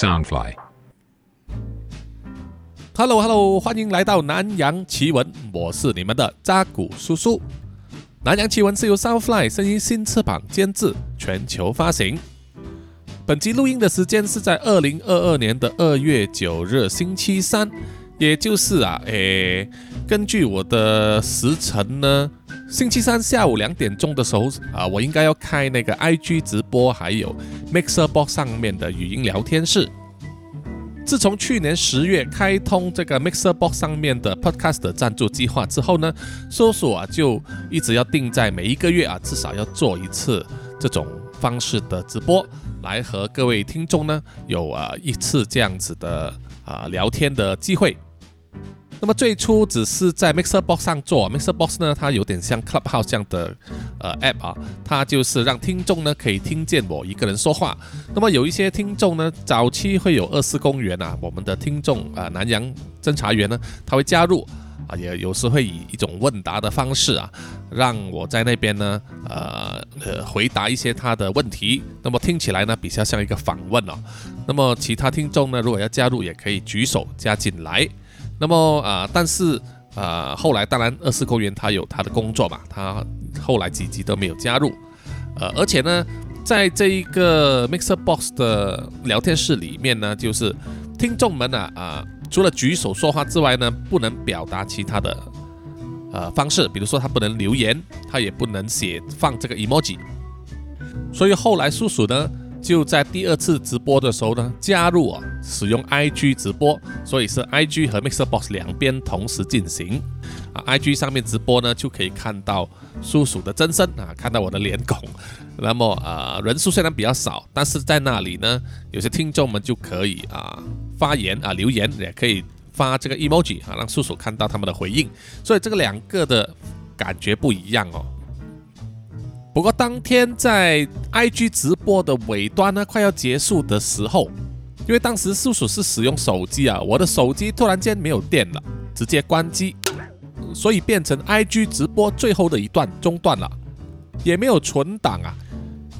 Soundfly。Hello Hello，欢迎来到南洋奇闻，我是你们的扎古叔叔。南洋奇闻是由 Soundfly 声音新翅膀监制，全球发行。本集录音的时间是在二零二二年的二月九日星期三，也就是啊，诶，根据我的时辰呢，星期三下午两点钟的时候啊，我应该要开那个 IG 直播，还有 Mixer Box 上面的语音聊天室。自从去年十月开通这个 Mixer Box 上面的 Podcast 的赞助计划之后呢，搜索啊就一直要定在每一个月啊至少要做一次这种方式的直播，来和各位听众呢有啊一次这样子的啊聊天的机会。那么最初只是在 Mixer Box 上做，Mixer Box 呢，它有点像 Clubhouse 这样的呃 App 啊，它就是让听众呢可以听见我一个人说话。那么有一些听众呢，早期会有二四公园啊，我们的听众啊，南洋侦查员呢，他会加入啊，也有时会以一种问答的方式啊，让我在那边呢，呃呃回答一些他的问题。那么听起来呢，比较像一个访问哦。那么其他听众呢，如果要加入，也可以举手加进来。那么啊、但是啊、后来当然二四公园他有他的工作嘛，他后来几集都没有加入，呃，而且呢，在这一个 Mixer Box 的聊天室里面呢，就是听众们啊啊、除了举手说话之外呢，不能表达其他的呃方式，比如说他不能留言，他也不能写放这个 emoji，所以后来叔叔呢。就在第二次直播的时候呢，加入啊使用 IG 直播，所以是 IG 和 Mixer Box 两边同时进行啊。IG 上面直播呢，就可以看到叔叔的真身啊，看到我的脸孔。那么啊、人数虽然比较少，但是在那里呢，有些听众们就可以啊发言啊留言，也可以发这个 emoji 啊，让叔叔看到他们的回应。所以这个两个的感觉不一样哦。不过当天在 IG 直播的尾端呢，快要结束的时候，因为当时叔叔是使用手机啊，我的手机突然间没有电了，直接关机，所以变成 IG 直播最后的一段中断了，也没有存档啊。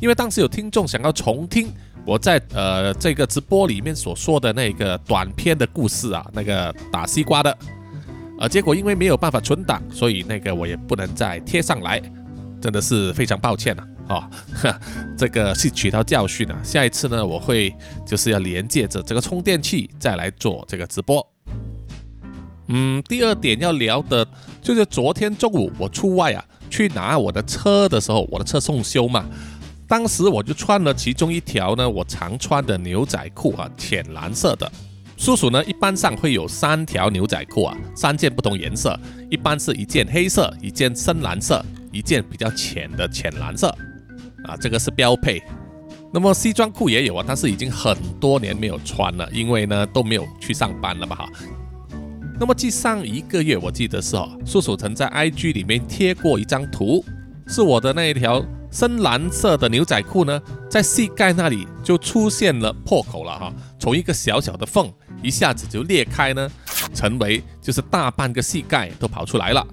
因为当时有听众想要重听我在呃这个直播里面所说的那个短片的故事啊，那个打西瓜的，呃，结果因为没有办法存档，所以那个我也不能再贴上来。真的是非常抱歉了哦，这个是取到教训了。下一次呢，我会就是要连接着这个充电器再来做这个直播。嗯，第二点要聊的就是昨天中午我出外啊去拿我的车的时候，我的车送修嘛，当时我就穿了其中一条呢我常穿的牛仔裤啊，浅蓝色的。叔叔呢，一般上会有三条牛仔裤啊，三件不同颜色，一般是一件黑色，一件深蓝色，一件比较浅的浅蓝色，啊，这个是标配。那么西装裤也有啊，但是已经很多年没有穿了，因为呢都没有去上班了嘛哈。那么继上一个月，我记得是哦，叔叔曾在 IG 里面贴过一张图，是我的那一条深蓝色的牛仔裤呢，在膝盖那里就出现了破口了哈，从一个小小的缝一下子就裂开呢，成为就是大半个膝盖都跑出来了。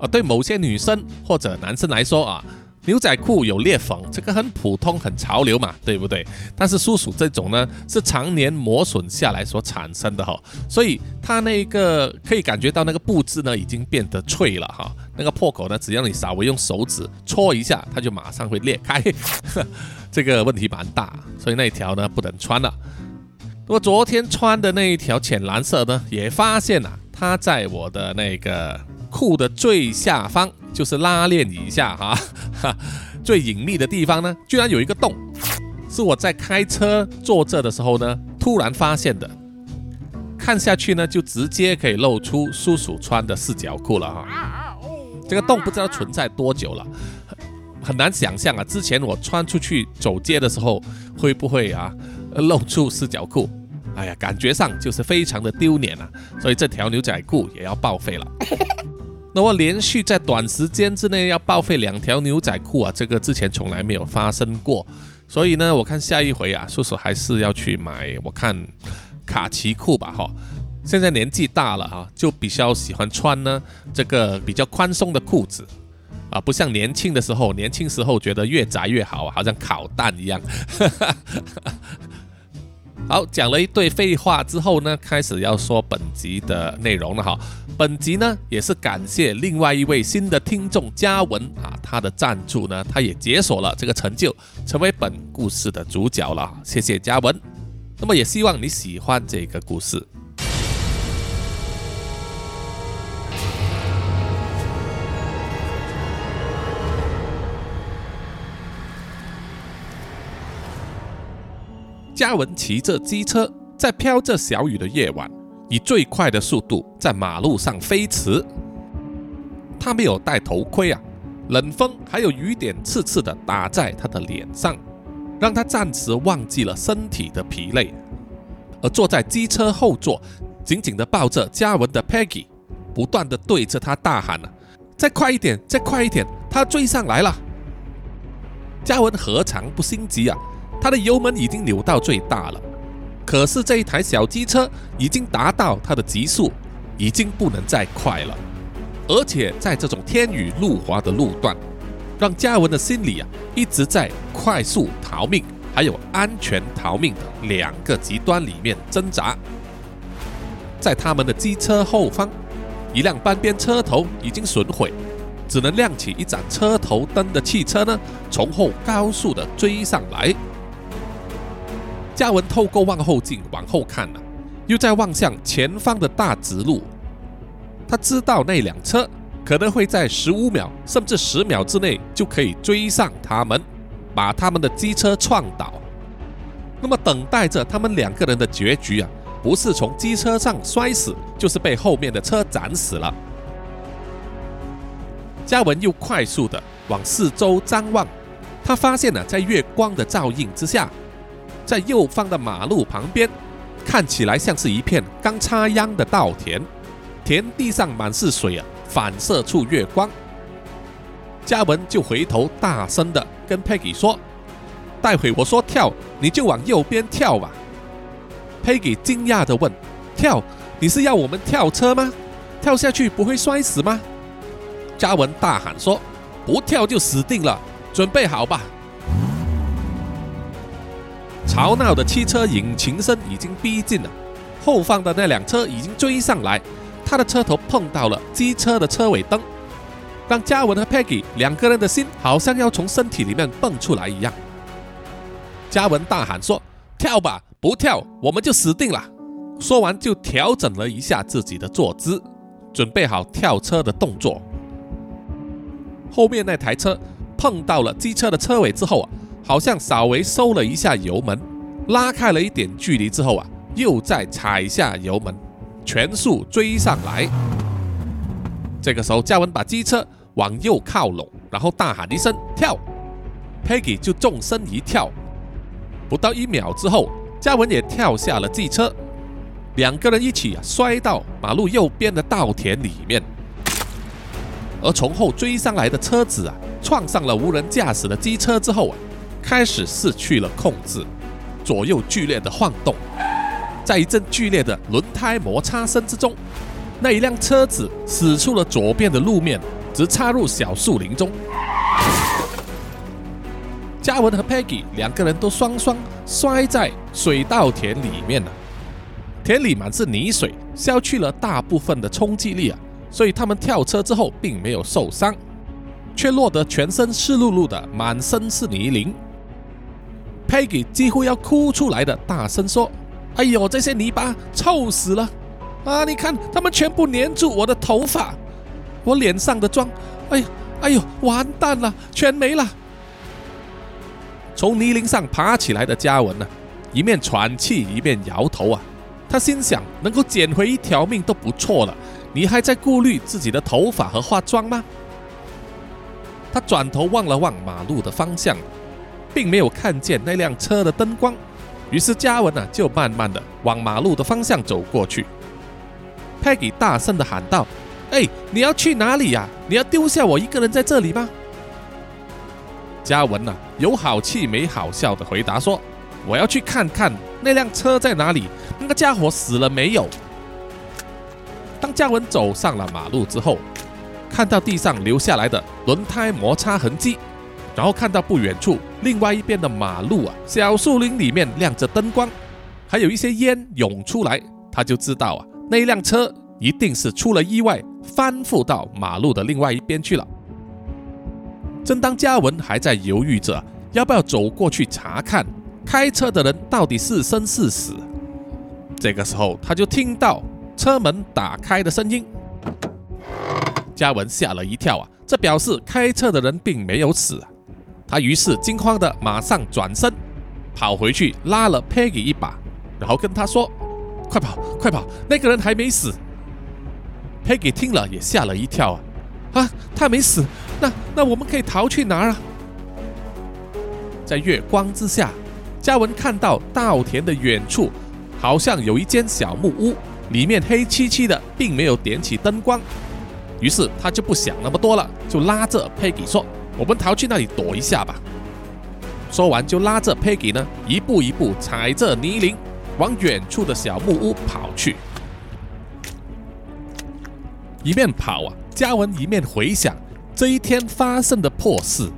啊，对某些女生或者男生来说啊，牛仔裤有裂缝，这个很普通、很潮流嘛，对不对？但是叔叔这种呢，是常年磨损下来所产生的哈，所以它那个可以感觉到那个布质呢已经变得脆了哈，那个破口呢，只要你稍微用手指戳一下，它就马上会裂开，这个问题蛮大，所以那一条呢不能穿了。那么昨天穿的那一条浅蓝色呢，也发现啊，它在我的那个裤的最下方，就是拉链以下哈、最隐秘的地方呢，居然有一个洞，是我在开车坐这的时候呢，突然发现的。看下去呢，就直接可以露出叔叔穿的四角裤了哈。这个洞不知道存在多久了，很难想象啊。之前我穿出去走街的时候，会不会啊露出四角裤？哎呀，感觉上就是非常的丢脸啊。所以这条牛仔裤也要报废了。那么连续在短时间之内要报废两条牛仔裤啊，这个之前从来没有发生过。所以呢，我看下一回啊，叔叔还是要去买，我看卡其裤吧，哈。现在年纪大了啊，就比较喜欢穿呢这个比较宽松的裤子啊，不像年轻的时候，年轻时候觉得越窄越好，好像烤蛋一样。好，讲了一堆废话之后呢，开始要说本集的内容了哈。本集呢也是感谢另外一位新的听众嘉文啊，他的赞助呢，他也解锁了这个成就，成为本故事的主角了。谢谢嘉文。那么也希望你喜欢这个故事。嘉文骑着机车，在飘着小雨的夜晚，以最快的速度在马路上飞驰。他没有戴头盔啊，冷风还有雨点刺刺的打在他的脸上，让他暂时忘记了身体的疲累。而坐在机车后座，紧紧地抱着嘉文的 Peggy，不断地对着他大喊：“啊，再快一点，再快一点，他追上来了！”嘉文何尝不心急啊？他的油门已经扭到最大了，可是这一台小机车已经达到它的极速，已经不能再快了。而且在这种天雨路滑的路段，让嘉文的心里啊一直在快速逃命还有安全逃命的两个极端里面挣扎。在他们的机车后方，一辆半边车头已经损毁，只能亮起一盏车头灯的汽车呢，从后高速的追上来。嘉文透过望后镜往后看了，又在望向前方的大直路。他知道那辆车可能会在十五秒甚至十秒之内就可以追上他们，把他们的机车撞倒。那么等待着他们两个人的结局啊，不是从机车上摔死，就是被后面的车斩死了。嘉文又快速的往四周张望，他发现了在月光的照映之下。在右方的马路旁边，看起来像是一片刚插秧的稻田，田地上满是水啊，反射出月光。嘉文就回头大声的跟 Peggy 说：“待会我说跳，你就往右边跳吧。”Peggy 惊讶的问：“跳？你是要我们跳车吗？跳下去不会摔死吗？”嘉文大喊说：“不跳就死定了，准备好吧。”吵闹的汽车引擎声已经逼近了，后方的那辆车已经追上来，他的车头碰到了机车的车尾灯，让嘉文和 Peggy 两个人的心好像要从身体里面蹦出来一样。嘉文大喊说：“跳吧，不跳我们就死定了。”说完就调整了一下自己的坐姿，准备好跳车的动作。后面那台车碰到了机车的车尾之后啊。好像稍微收了一下油门，拉开了一点距离之后啊，又再踩下油门，全速追上来。这个时候，嘉文把机车往右靠拢，然后大喊一声“跳 ”，Peggy 就纵身一跳。不到一秒之后，嘉文也跳下了机车，两个人一起啊摔到马路右边的稻田里面。而从后追上来的车子啊，撞上了无人驾驶的机车之后啊。开始失去了控制，左右剧烈的晃动，在一阵剧烈的轮胎摩擦声之中，那一辆车子驶出了左边的路面，直插入小树林中。嘉文和 Peggy 两个人都双双摔在水稻田里面了，田里满是泥水，消去了大部分的冲击力啊，所以他们跳车之后并没有受伤，却落得全身湿漉漉的，满身是泥泞。Peggy 几乎要哭出来的，大声说：“哎呦，这些泥巴臭死了！啊，你看，他们全部粘住我的头发，我脸上的妆，哎呦，哎呦，完蛋了，全没了！”从泥泞上爬起来的嘉文呢，一面喘气一面摇头啊，他心想：能够捡回一条命都不错了，你还在顾虑自己的头发和化妆吗？他转头望了望马路的方向。并没有看见那辆车的灯光，于是嘉文呢就慢慢的往马路的方向走过去。Peggy 大声的喊道：“哎，你要去哪里呀？你要丢下我一个人在这里吗？”嘉文呢有好气没好笑的回答说：“我要去看看那辆车在哪里，那个家伙死了没有？”当嘉文走上了马路之后，看到地上留下来的轮胎摩擦痕迹。然后看到不远处另外一边的马路啊，小树林里面亮着灯光，还有一些烟涌出来，他就知道啊，那辆车一定是出了意外，翻覆到马路的另外一边去了。正当嘉文还在犹豫着要不要走过去查看开车的人到底是生是死，这个时候他就听到车门打开的声音。嘉文吓了一跳啊，这表示开车的人并没有死。他于是惊慌的马上转身跑回去拉了 Peggy 一把，然后跟他说：“快跑，快跑，那个人还没死。”Peggy 听了也吓了一跳啊，啊，他没死，那那我们可以逃去哪儿啊？在月光之下，嘉文看到稻田的远处好像有一间小木屋，里面黑漆漆的，并没有点起灯光。于是他就不想那么多了，就拉着佩吉说：“我们逃去那里躲一下吧。”说完就拉着佩吉呢，一步一步踩着泥泞往远处的小木屋跑去。一面跑啊，嘉文一面回想这一天发生的破事。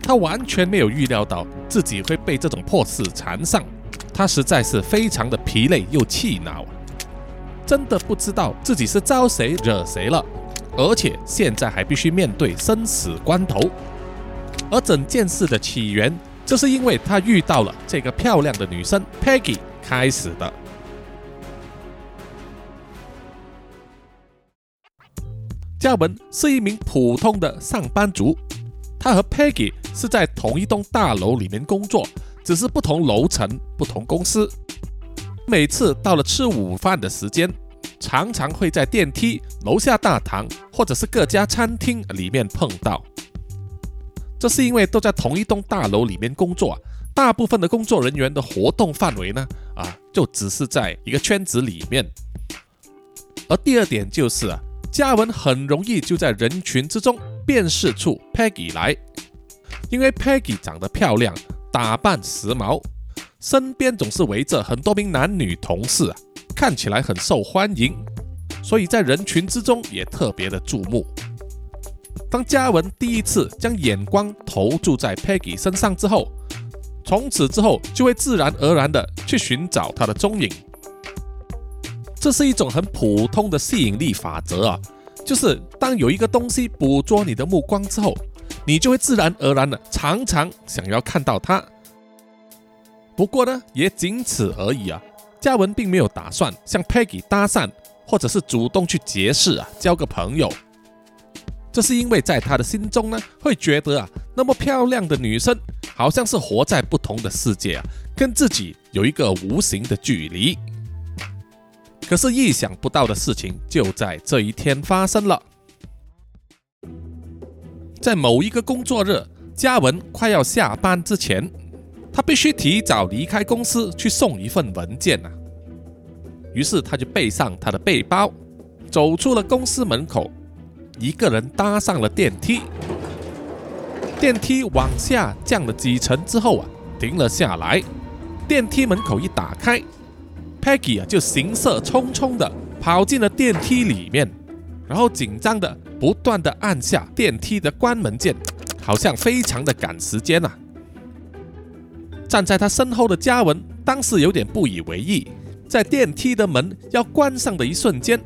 他完全没有预料到自己会被这种破事缠上，他实在是非常的疲累又气恼啊！真的不知道自己是招谁惹谁了。而且现在还必须面对生死关头，而整件事的起源，就是因为他遇到了这个漂亮的女生 Peggy 开始的。嘉文是一名普通的上班族，他和 Peggy 是在同一栋大楼里面工作，只是不同楼层、不同公司。每次到了吃午饭的时间。常常会在电梯、楼下大堂或者是各家餐厅里面碰到。这是因为都在同一栋大楼里面工作，大部分的工作人员的活动范围呢，啊，就只是在一个圈子里面。而第二点就是啊，嘉文很容易就在人群之中辨识出 Peggy 来，因为 Peggy 长得漂亮，打扮时髦，身边总是围着很多名男女同事啊。看起来很受欢迎，所以在人群之中也特别的注目。当嘉文第一次将眼光投注在 Peggy 身上之后，从此之后就会自然而然的去寻找她的踪影。这是一种很普通的吸引力法则啊，就是当有一个东西捕捉你的目光之后，你就会自然而然的常常想要看到它。不过呢，也仅此而已啊。嘉文并没有打算向 Peggy 搭讪，或者是主动去结识啊，交个朋友。这是因为在他的心中呢，会觉得啊，那么漂亮的女生好像是活在不同的世界啊，跟自己有一个无形的距离。可是意想不到的事情就在这一天发生了，在某一个工作日，嘉文快要下班之前。他必须提早离开公司去送一份文件呐，于是他就背上他的背包，走出了公司门口，一个人搭上了电梯。电梯往下降了几层之后啊，停了下来。电梯门口一打开，Peggy 啊就行色匆匆的跑进了电梯里面，然后紧张的不断的按下电梯的关门键，好像非常的赶时间呐。站在他身后的嘉文当时有点不以为意，在电梯的门要关上的一瞬间，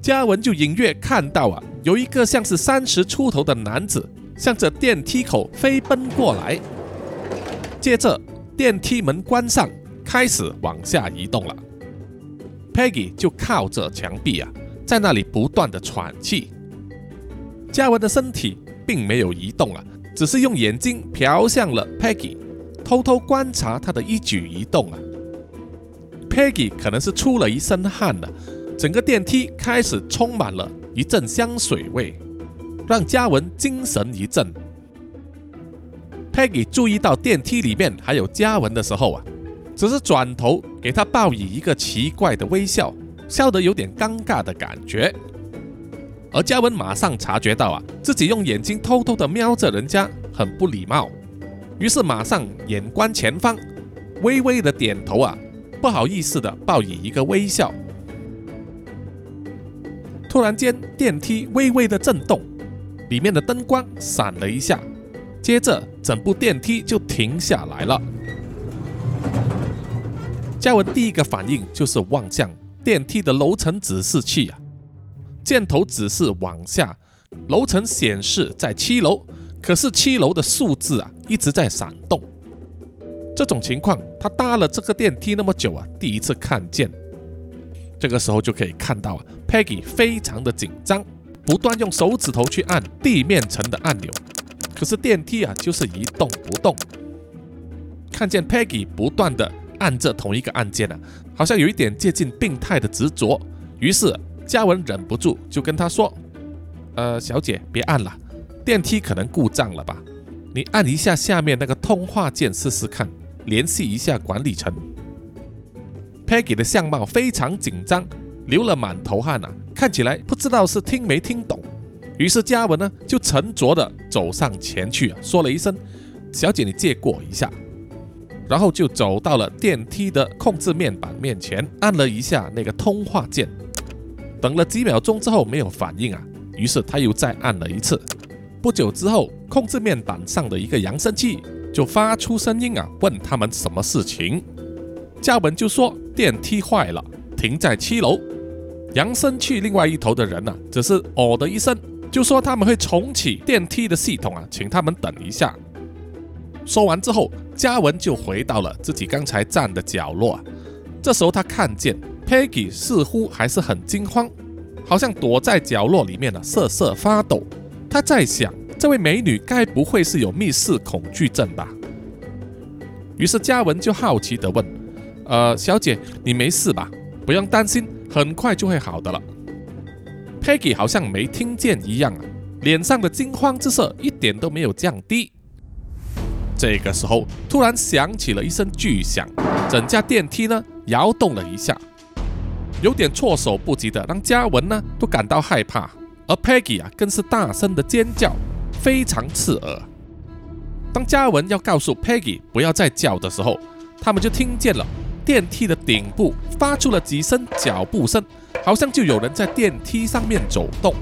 嘉文就隐约看到啊，有一个像是三十出头的男子向着电梯口飞奔过来。接着，电梯门关上，开始往下移动了。Peggy 就靠着墙壁啊，在那里不断的喘气。嘉文的身体并没有移动啊，只是用眼睛瞟向了 Peggy。偷偷观察他的一举一动啊，Peggy 可能是出了一身汗了，整个电梯开始充满了一阵香水味，让嘉文精神一振。Peggy 注意到电梯里面还有嘉文的时候啊，只是转头给他报以一个奇怪的微笑，笑得有点尴尬的感觉。而嘉文马上察觉到啊，自己用眼睛偷偷的瞄着人家，很不礼貌。于是马上眼观前方，微微的点头啊，不好意思的报以一个微笑。突然间，电梯微微的震动，里面的灯光闪了一下，接着整部电梯就停下来了。嘉文第一个反应就是望向电梯的楼层指示器啊，箭头指示往下，楼层显示在七楼，可是七楼的数字啊一直在闪动。这种情况，他搭了这个电梯那么久啊，第一次看见。这个时候就可以看到啊，Peggy 非常的紧张，不断用手指头去按地面层的按钮，可是电梯啊就是一动不动。看见 Peggy 不断的按着同一个按键啊，好像有一点接近病态的执着。于是嘉文忍不住就跟他说：“呃，小姐别按了，电梯可能故障了吧？你按一下下面那个通话键试试看。”联系一下管理层。Peggy 的相貌非常紧张，流了满头汗啊，看起来不知道是听没听懂。于是嘉文呢就沉着的走上前去啊，说了一声：“小姐，你借过一下。”然后就走到了电梯的控制面板面前，按了一下那个通话键。等了几秒钟之后没有反应啊，于是他又再按了一次。不久之后，控制面板上的一个扬声器。就发出声音啊，问他们什么事情。嘉文就说电梯坏了，停在七楼。扬声器另外一头的人呢，只是哦的一声，就说他们会重启电梯的系统啊，请他们等一下。说完之后，嘉文就回到了自己刚才站的角落。这时候他看见 Peggy 似乎还是很惊慌，好像躲在角落里面呢，瑟瑟发抖。他在想。这位美女该不会是有密室恐惧症吧？于是嘉文就好奇地问：“呃，小姐，你没事吧？不用担心，很快就会好的了。”Peggy 好像没听见一样啊，脸上的惊慌之色一点都没有降低。这个时候，突然响起了一声巨响，整架电梯呢摇动了一下，有点措手不及的，让嘉文呢都感到害怕，而 Peggy 啊更是大声的尖叫。非常刺耳。当嘉文要告诉 Peggy 不要再叫的时候，他们就听见了电梯的顶部发出了几声脚步声，好像就有人在电梯上面走动。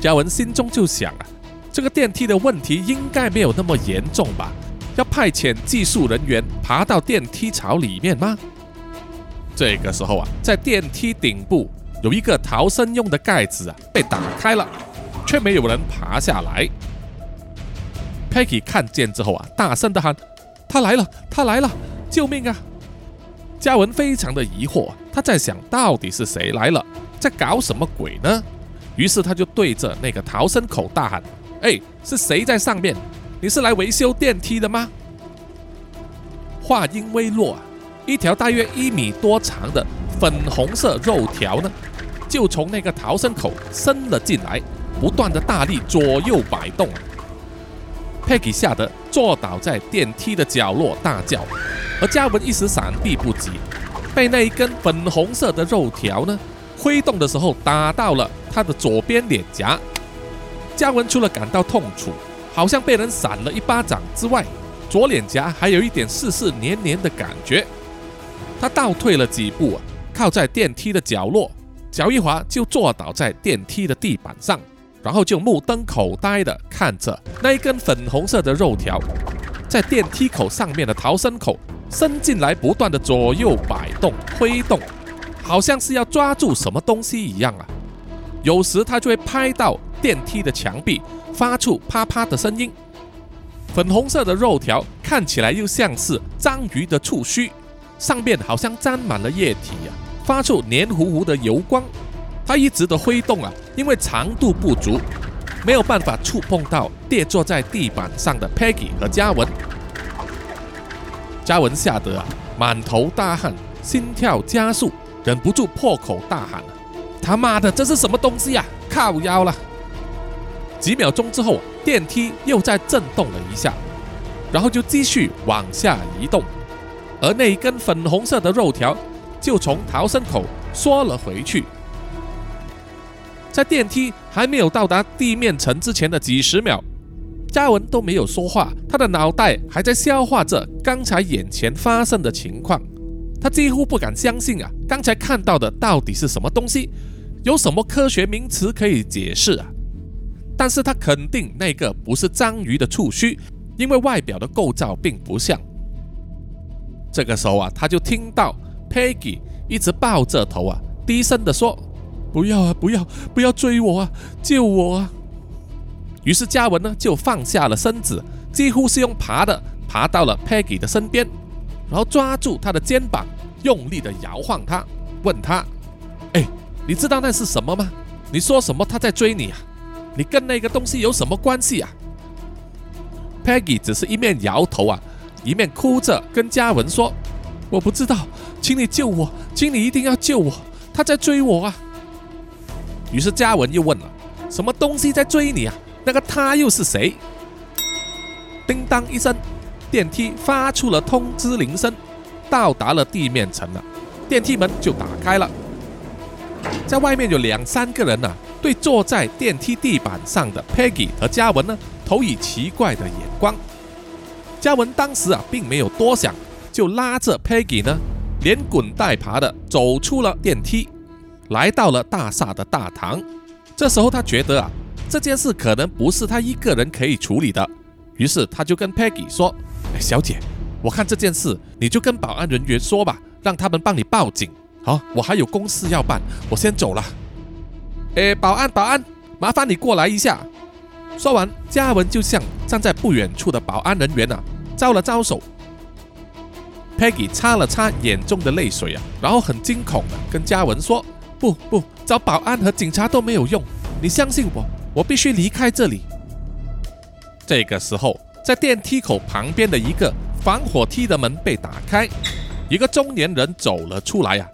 嘉文心中就想啊，这个电梯的问题应该没有那么严重吧？要派遣技术人员爬到电梯槽里面吗？这个时候啊，在电梯顶部有一个逃生用的盖子啊，被打开了。却没有人爬下来。Peggy 看见之后啊，大声的喊：“他来了，他来了，救命啊！”嘉文非常的疑惑，他在想到底是谁来了，在搞什么鬼呢？于是他就对着那个逃生口大喊：“哎，是谁在上面？你是来维修电梯的吗？”话音未落，一条大约一米多长的粉红色肉条呢，就从那个逃生口伸了进来。不断的大力左右摆动，Peggy 吓得坐倒在电梯的角落大叫，而嘉文一时闪避不及，被那一根粉红色的肉条呢挥动的时候打到了他的左边脸颊。嘉文除了感到痛楚，好像被人扇了一巴掌之外，左脸颊还有一点湿湿黏黏的感觉。他倒退了几步，靠在电梯的角落，脚一滑就坐倒在电梯的地板上。然后就目瞪口呆地看着那一根粉红色的肉条，在电梯口上面的逃生口伸进来，不断的左右摆动、挥动，好像是要抓住什么东西一样啊！有时它就会拍到电梯的墙壁，发出啪啪的声音。粉红色的肉条看起来又像是章鱼的触须，上面好像沾满了液体啊，发出黏糊糊的油光。他一直的挥动啊，因为长度不足，没有办法触碰到跌坐在地板上的 Peggy 和嘉文。嘉文吓得啊，满头大汗，心跳加速，忍不住破口大喊：“他妈的，这是什么东西呀？靠腰了！”几秒钟之后，电梯又在震动了一下，然后就继续往下移动，而那根粉红色的肉条就从逃生口缩了回去。在电梯还没有到达地面层之前的几十秒，嘉文都没有说话，他的脑袋还在消化着刚才眼前发生的情况。他几乎不敢相信啊，刚才看到的到底是什么东西？有什么科学名词可以解释啊？但是他肯定那个不是章鱼的触须，因为外表的构造并不像。这个时候啊，他就听到 Peggy 一直抱着头啊，低声的说：“不要啊，不要，不要追我啊，救我啊！”于是嘉文呢就放下了身子，几乎是用爬的爬到了 Peggy 的身边，然后抓住她的肩膀，用力的摇晃她，问她：“哎，你知道那是什么吗？你说什么他在追你啊？你跟那个东西有什么关系啊？”Peggy 只是一面摇头啊，一面哭着跟嘉文说：“我不知道，请你救我，请你一定要救我，他在追我啊！”于是嘉文又问了：“什么东西在追你啊？”那个他又是谁？叮当一声，电梯发出了通知铃声，到达了地面层了，电梯门就打开了。在外面有两三个人呢，对坐在电梯地板上的 Peggy 和嘉文呢，投以奇怪的眼光。嘉文当时啊，并没有多想，就拉着 Peggy 呢，连滚带爬的走出了电梯，来到了大厦的大堂。这时候他觉得啊。这件事可能不是他一个人可以处理的，于是他就跟 Peggy 说：“哎，小姐，我看这件事你就跟保安人员说吧，让他们帮你报警。好，我还有公事要办，我先走了。”哎，保安，保安，麻烦你过来一下。说完，嘉文就向站在不远处的保安人员啊招了招手。Peggy 擦了擦眼中的泪水啊，然后很惊恐的跟嘉文说：“不不，找保安和警察都没有用，你相信我。”我必须离开这里。这个时候，在电梯口旁边的一个防火梯的门被打开，一个中年人走了出来啊，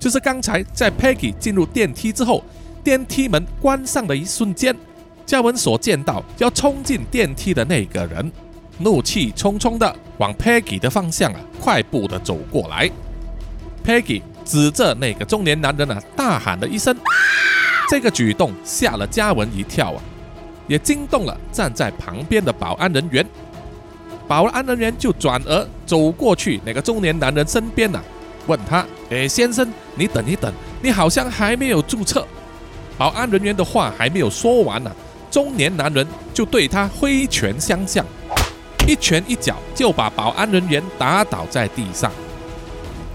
就是刚才在 Peggy 进入电梯之后，电梯门关上的一瞬间，嘉文所见到要冲进电梯的那个人，怒气冲冲的往 Peggy 的方向啊，快步的走过来。Peggy 指着那个中年男人啊，大喊了一声。这个举动吓了嘉文一跳啊，也惊动了站在旁边的保安人员。保安人员就转而走过去那个中年男人身边呐，问他：“哎，先生，你等一等，你好像还没有注册。”保安人员的话还没有说完呢，中年男人就对他挥拳相向，一拳一脚就把保安人员打倒在地上。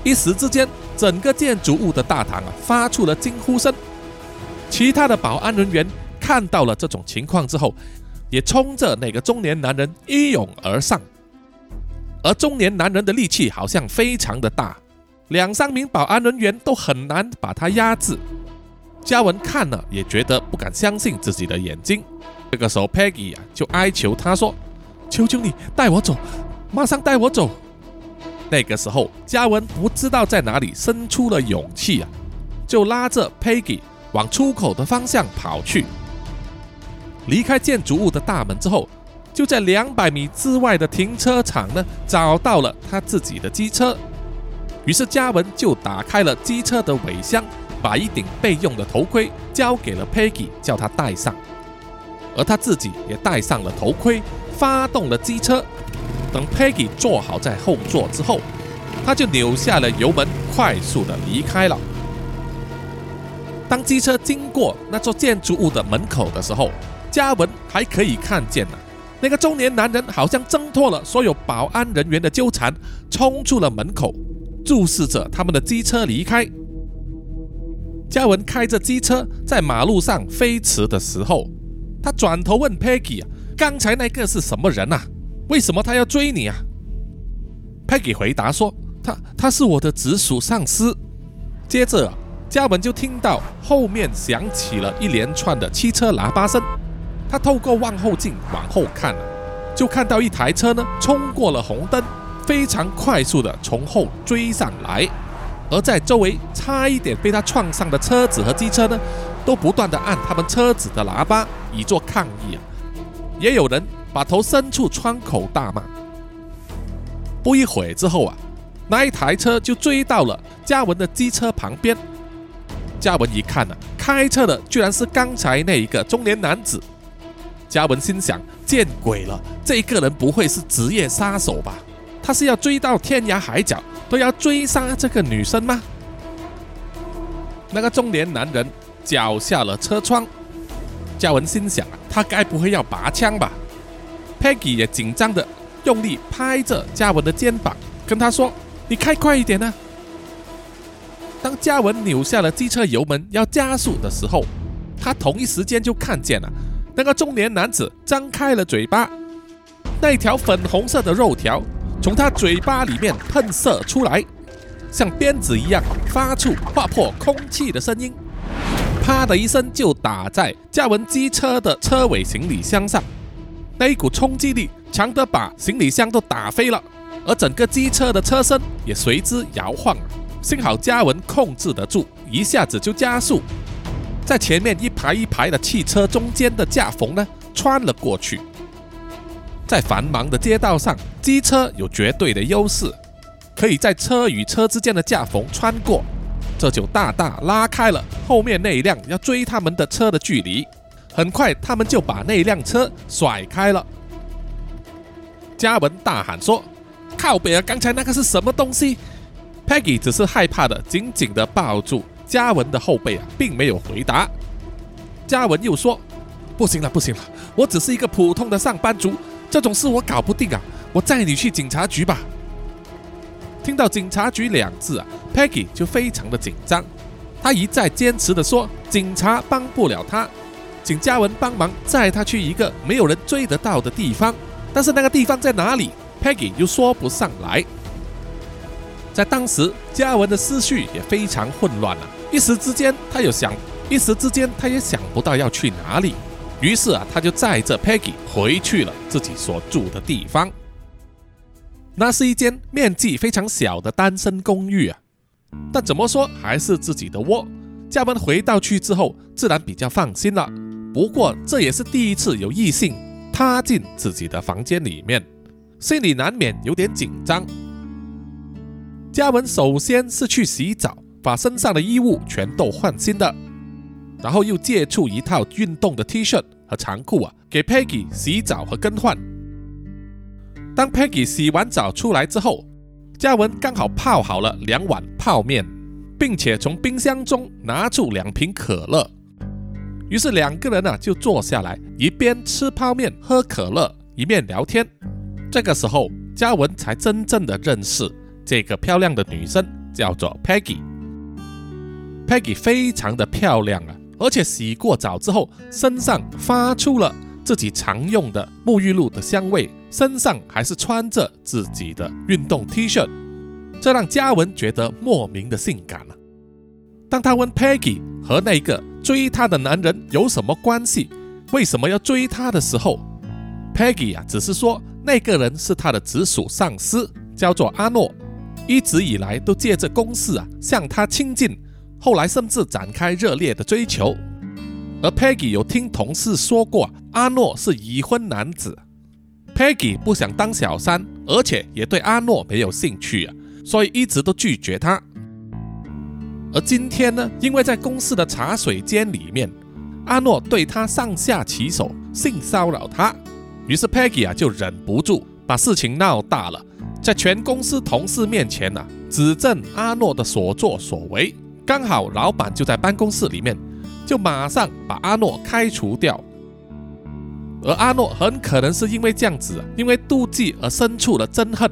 一时之间，整个建筑物的大堂啊发出了惊呼声。其他的保安人员看到了这种情况之后，也冲着那个中年男人一拥而上，而中年男人的力气好像非常的大，两三名保安人员都很难把他压制。嘉文看了也觉得不敢相信自己的眼睛。这个时候，Peggy 啊就哀求他说：“求求你带我走，马上带我走。”那个时候，嘉文不知道在哪里生出了勇气啊，就拉着 Peggy。往出口的方向跑去，离开建筑物的大门之后，就在两百米之外的停车场呢，找到了他自己的机车。于是嘉文就打开了机车的尾箱，把一顶备用的头盔交给了 Peggy，叫他戴上，而他自己也戴上了头盔，发动了机车。等 Peggy 坐好在后座之后，他就扭下了油门，快速的离开了。当机车经过那座建筑物的门口的时候，嘉文还可以看见呢，那个中年男人好像挣脱了所有保安人员的纠缠，冲出了门口，注视着他们的机车离开。嘉文开着机车在马路上飞驰的时候，他转头问 Peggy 啊：“刚才那个是什么人啊？为什么他要追你啊？”Peggy 回答说：“他他是我的直属上司。”接着。嘉文就听到后面响起了一连串的汽车喇叭声，他透过望后镜往后看，就看到一台车呢冲过了红灯，非常快速的从后追上来，而在周围差一点被他撞上的车子和机车呢，都不断的按他们车子的喇叭以作抗议啊，也有人把头伸出窗口大骂。不一会之后啊，那一台车就追到了嘉文的机车旁边。嘉文一看呢，开车的居然是刚才那一个中年男子。嘉文心想：见鬼了，这个人不会是职业杀手吧？他是要追到天涯海角，都要追杀这个女生吗？那个中年男人脚下了车窗，嘉文心想啊，他该不会要拔枪吧？Peggy 也紧张的用力拍着嘉文的肩膀，跟他说：“你开快一点啊！”当嘉文扭下了机车油门要加速的时候，他同一时间就看见了那个中年男子张开了嘴巴，那条粉红色的肉条从他嘴巴里面喷射出来，像鞭子一样发出划破空气的声音，啪的一声就打在嘉文机车的车尾行李箱上，那一股冲击力强得把行李箱都打飞了，而整个机车的车身也随之摇晃。幸好嘉文控制得住，一下子就加速，在前面一排一排的汽车中间的架缝呢穿了过去。在繁忙的街道上，机车有绝对的优势，可以在车与车之间的架缝穿过，这就大大拉开了后面那一辆要追他们的车的距离。很快，他们就把那辆车甩开了。嘉文大喊说：“靠北啊！刚才那个是什么东西？” Peggy 只是害怕的紧紧的抱住嘉文的后背啊，并没有回答。嘉文又说：“不行了，不行了，我只是一个普通的上班族，这种事我搞不定啊，我载你去警察局吧。”听到“警察局”两字啊，Peggy 就非常的紧张，他一再坚持的说：“警察帮不了他，请嘉文帮忙载他去一个没有人追得到的地方，但是那个地方在哪里？”Peggy 又说不上来。在当时，嘉文的思绪也非常混乱了。一时之间，他又想，一时之间他也想不到要去哪里。于是啊，他就载着 Peggy 回去了自己所住的地方。那是一间面积非常小的单身公寓啊，但怎么说还是自己的窝。嘉文回到去之后，自然比较放心了。不过这也是第一次有异性踏进自己的房间里面，心里难免有点紧张。嘉文首先是去洗澡，把身上的衣物全都换新的，然后又借出一套运动的 T 恤和长裤啊，给 Peggy 洗澡和更换。当 Peggy 洗完澡出来之后，嘉文刚好泡好了两碗泡面，并且从冰箱中拿出两瓶可乐，于是两个人呢就坐下来，一边吃泡面喝可乐，一面聊天。这个时候，嘉文才真正的认识。这个漂亮的女生叫做 Peggy。Peggy 非常的漂亮啊，而且洗过澡之后，身上发出了自己常用的沐浴露的香味，身上还是穿着自己的运动 T 恤，这让嘉文觉得莫名的性感了。当他问 Peggy 和那个追她的男人有什么关系，为什么要追她的时候，Peggy 啊只是说那个人是他的直属上司，叫做阿诺。一直以来都借着公事啊向他亲近，后来甚至展开热烈的追求。而 Peggy 有听同事说过，阿诺是已婚男子。Peggy 不想当小三，而且也对阿诺没有兴趣啊，所以一直都拒绝他。而今天呢，因为在公司的茶水间里面，阿诺对他上下其手，性骚扰他，于是 Peggy 啊就忍不住把事情闹大了。在全公司同事面前呢，指证阿诺的所作所为，刚好老板就在办公室里面，就马上把阿诺开除掉。而阿诺很可能是因为这样子，因为妒忌而生出了憎恨，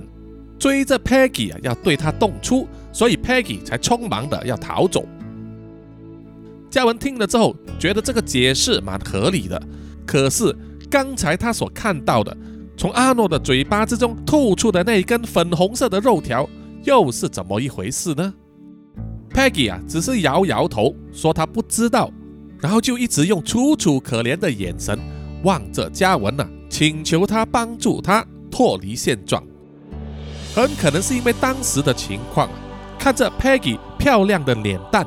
追着 Peggy 啊要对他动粗，所以 Peggy 才匆忙的要逃走。嘉文听了之后，觉得这个解释蛮合理的，可是刚才他所看到的。从阿诺的嘴巴之中吐出的那一根粉红色的肉条，又是怎么一回事呢？Peggy 啊，只是摇摇头，说他不知道，然后就一直用楚楚可怜的眼神望着嘉文呐，请求他帮助他脱离现状。很可能是因为当时的情况，看着 Peggy 漂亮的脸蛋、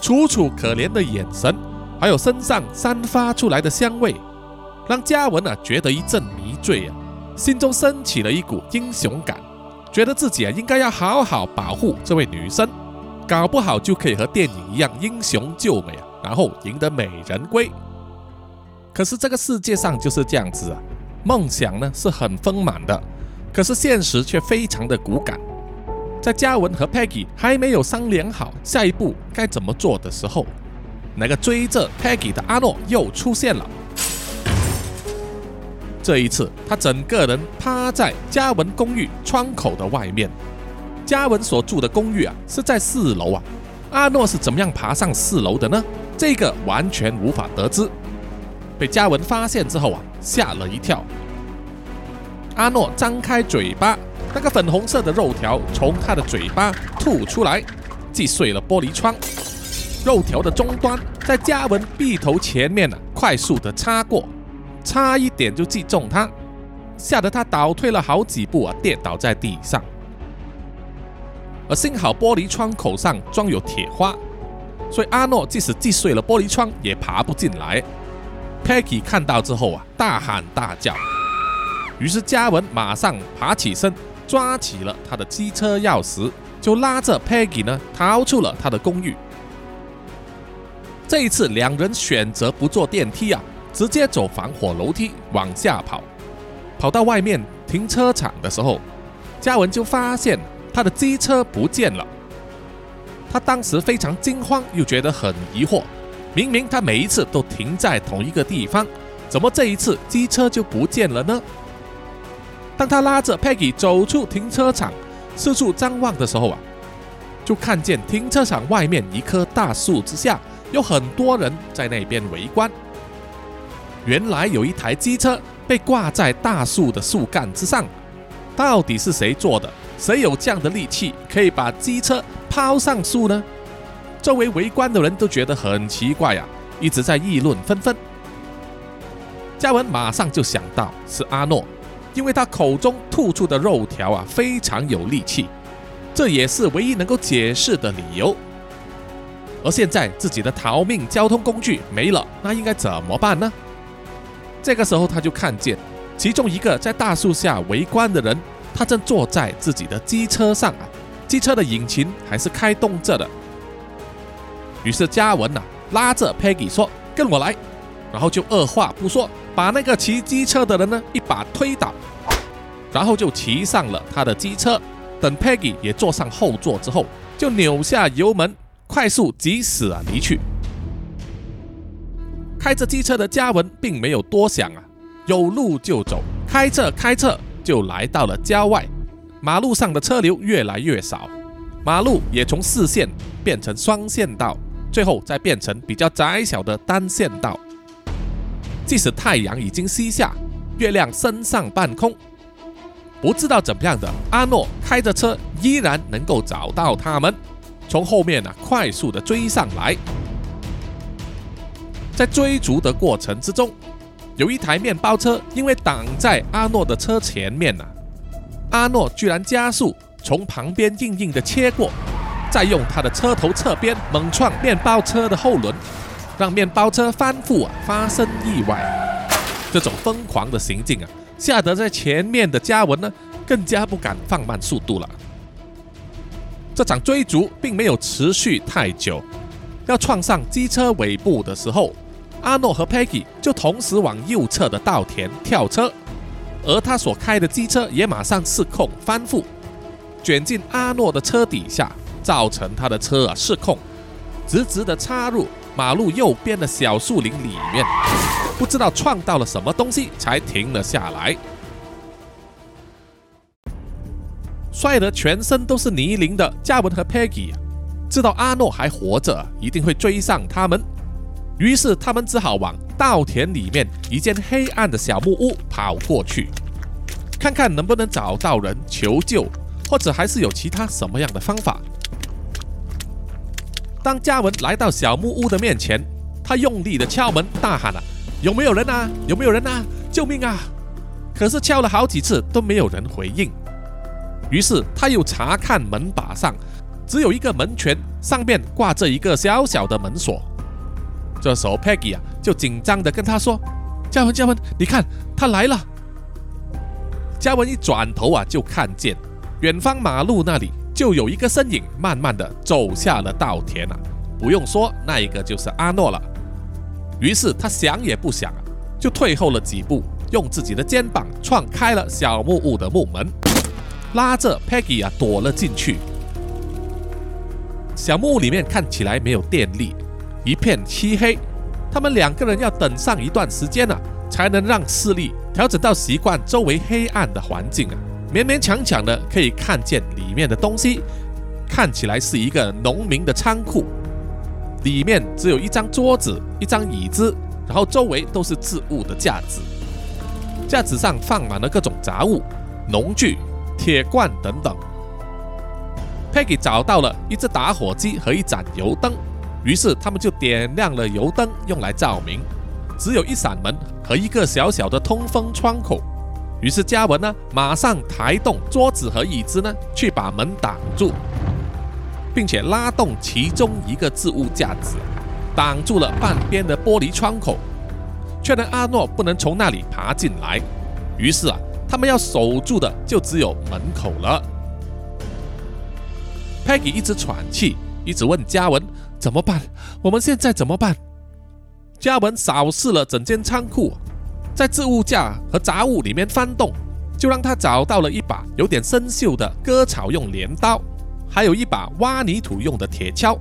楚楚可怜的眼神，还有身上散发出来的香味，让嘉文啊觉得一阵迷醉啊。心中升起了一股英雄感，觉得自己啊应该要好好保护这位女生，搞不好就可以和电影一样英雄救美啊，然后赢得美人归。可是这个世界上就是这样子啊，梦想呢是很丰满的，可是现实却非常的骨感。在嘉文和 Peggy 还没有商量好下一步该怎么做的时候，那个追着 Peggy 的阿诺又出现了。这一次，他整个人趴在嘉文公寓窗口的外面，嘉文所住的公寓啊是在四楼啊，阿诺是怎么样爬上四楼的呢？这个完全无法得知。被嘉文发现之后啊，吓了一跳。阿诺张开嘴巴，那个粉红色的肉条从他的嘴巴吐出来，击碎了玻璃窗。肉条的终端在嘉文臂头前面呢，快速的擦过，差一点就击中他，吓得他倒退了好几步啊，跌倒在地上。而幸好玻璃窗口上装有铁花，所以阿诺即使击碎了玻璃窗也爬不进来。Peggy 看到之后啊，大喊大叫。于是嘉文马上爬起身，抓起了他的机车钥匙，就拉着 Peggy 呢逃出了他的公寓。这一次，两人选择不坐电梯啊，直接走防火楼梯往下跑。跑到外面停车场的时候，嘉文就发现他的机车不见了。他当时非常惊慌，又觉得很疑惑。明明他每一次都停在同一个地方，怎么这一次机车就不见了呢？当他拉着 Peggy 走出停车场，四处张望的时候啊，就看见停车场外面一棵大树之下，有很多人在那边围观。原来有一台机车被挂在大树的树干之上，到底是谁做的？谁有这样的力气可以把机车抛上树呢？周围围观的人都觉得很奇怪呀，一直在议论纷纷。嘉文马上就想到是阿诺。因为他口中吐出的肉条啊非常有力气，这也是唯一能够解释的理由。而现在自己的逃命交通工具没了，那应该怎么办呢？这个时候他就看见其中一个在大树下围观的人，他正坐在自己的机车上啊，机车的引擎还是开动着的。于是嘉文呐拉着 Peggy 说：“跟我来。”然后就二话不说，把那个骑机车的人呢一把推倒。然后就骑上了他的机车，等 Peggy 也坐上后座之后，就扭下油门，快速疾驶啊离去。开着机车的嘉文并没有多想啊，有路就走，开着开着就来到了郊外。马路上的车流越来越少，马路也从四线变成双线道，最后再变成比较窄小的单线道。即使太阳已经西下，月亮升上半空。不知道怎么样的阿诺开着车依然能够找到他们，从后面呢快速的追上来。在追逐的过程之中，有一台面包车因为挡在阿诺的车前面呢，阿诺居然加速从旁边硬硬的切过，再用他的车头侧边猛撞面包车的后轮，让面包车翻覆啊发生意外。这种疯狂的行径啊！吓得在前面的嘉文呢，更加不敢放慢速度了。这场追逐并没有持续太久，要撞上机车尾部的时候，阿诺和 Peggy 就同时往右侧的稻田跳车，而他所开的机车也马上失控翻覆，卷进阿诺的车底下，造成他的车啊失控，直直的插入马路右边的小树林里面。不知道撞到了什么东西，才停了下来。摔得全身都是泥泞的嘉文和 Peggy 知道阿诺还活着，一定会追上他们，于是他们只好往稻田里面一间黑暗的小木屋跑过去，看看能不能找到人求救，或者还是有其他什么样的方法。当嘉文来到小木屋的面前，他用力的敲门，大喊了。有没有人啊？有没有人啊？救命啊！可是敲了好几次都没有人回应。于是他又查看门把上，只有一个门圈，上面挂着一个小小的门锁。这时候 Peggy 啊，就紧张的跟他说：“嘉文，嘉文，你看他来了。”嘉文一转头啊，就看见远方马路那里就有一个身影，慢慢的走下了稻田啊。不用说，那一个就是阿诺了。于是他想也不想，就退后了几步，用自己的肩膀撞开了小木屋的木门，拉着 Peggy 啊躲了进去。小木屋里面看起来没有电力，一片漆黑，他们两个人要等上一段时间啊，才能让视力调整到习惯周围黑暗的环境啊。勉勉强强的可以看见里面的东西，看起来是一个农民的仓库。里面只有一张桌子、一张椅子，然后周围都是置物的架子，架子上放满了各种杂物、农具、铁罐等等。Peggy 找到了一只打火机和一盏油灯，于是他们就点亮了油灯，用来照明。只有一扇门和一个小小的通风窗口。于是嘉文呢，马上抬动桌子和椅子呢，去把门挡住，并且拉动其中一个置物架子，挡住了半边的玻璃窗口，确认阿诺不能从那里爬进来。于是啊，他们要守住的就只有门口了。Peggy 一直喘气，一直问嘉文怎么办？我们现在怎么办？嘉文扫视了整间仓库。在置物架和杂物里面翻动，就让他找到了一把有点生锈的割草用镰刀，还有一把挖泥土用的铁锹。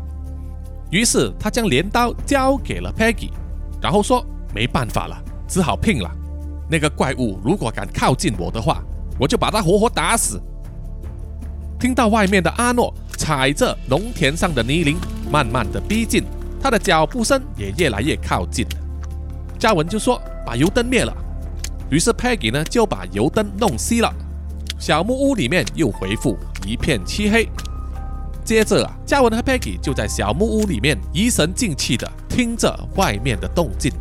于是他将镰刀交给了 Peggy，然后说：“没办法了，只好拼了。那个怪物如果敢靠近我的话，我就把他活活打死。”听到外面的阿诺踩着农田上的泥泞，慢慢的逼近，他的脚步声也越来越靠近了。嘉文就说。把油灯灭了，于是 Peggy 呢就把油灯弄熄了，小木屋里面又恢复一片漆黑。接着啊，嘉文和 Peggy 就在小木屋里面疑神静气的听着外面的动静。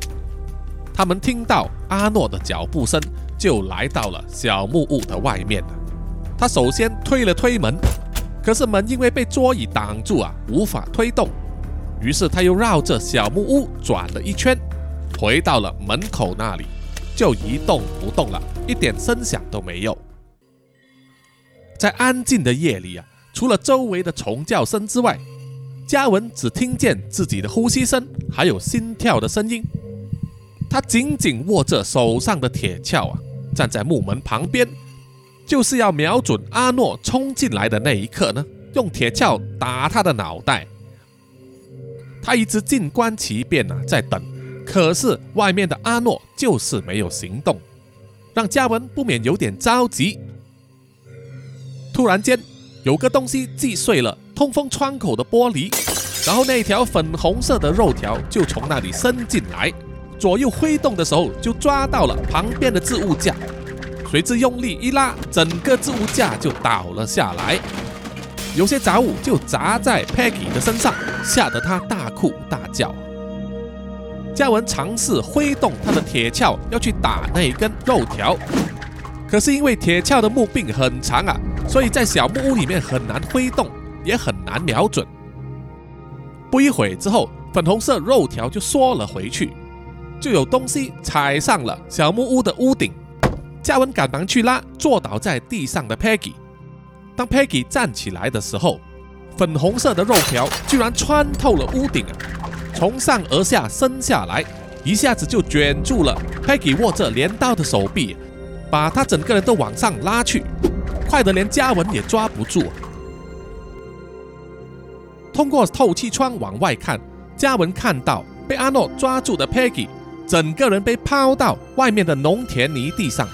他们听到阿诺的脚步声，就来到了小木屋的外面。他首先推了推门，可是门因为被桌椅挡住啊，无法推动。于是他又绕着小木屋转了一圈。回到了门口那里，就一动不动了，一点声响都没有。在安静的夜里啊，除了周围的虫叫声之外，嘉文只听见自己的呼吸声，还有心跳的声音。他紧紧握着手上的铁锹啊，站在木门旁边，就是要瞄准阿诺冲进来的那一刻呢，用铁锹打他的脑袋。他一直静观其变啊，在等。可是外面的阿诺就是没有行动，让嘉文不免有点着急。突然间，有个东西击碎了通风窗口的玻璃，然后那条粉红色的肉条就从那里伸进来，左右挥动的时候就抓到了旁边的置物架，随之用力一拉，整个置物架就倒了下来，有些杂物就砸在 Peggy 的身上，吓得他大哭大叫。嘉文尝试挥动他的铁锹，要去打那一根肉条，可是因为铁锹的木柄很长啊，所以在小木屋里面很难挥动，也很难瞄准。不一会之后，粉红色肉条就缩了回去，就有东西踩上了小木屋的屋顶。嘉文赶忙去拉坐倒在地上的 Peggy。当 Peggy 站起来的时候，粉红色的肉条居然穿透了屋顶啊！从上而下伸下来，一下子就卷住了 Peggy 握着镰刀的手臂，把他整个人都往上拉去，快得连嘉文也抓不住。通过透气窗往外看，嘉文看到被阿诺抓住的 Peggy 整个人被抛到外面的农田泥地上，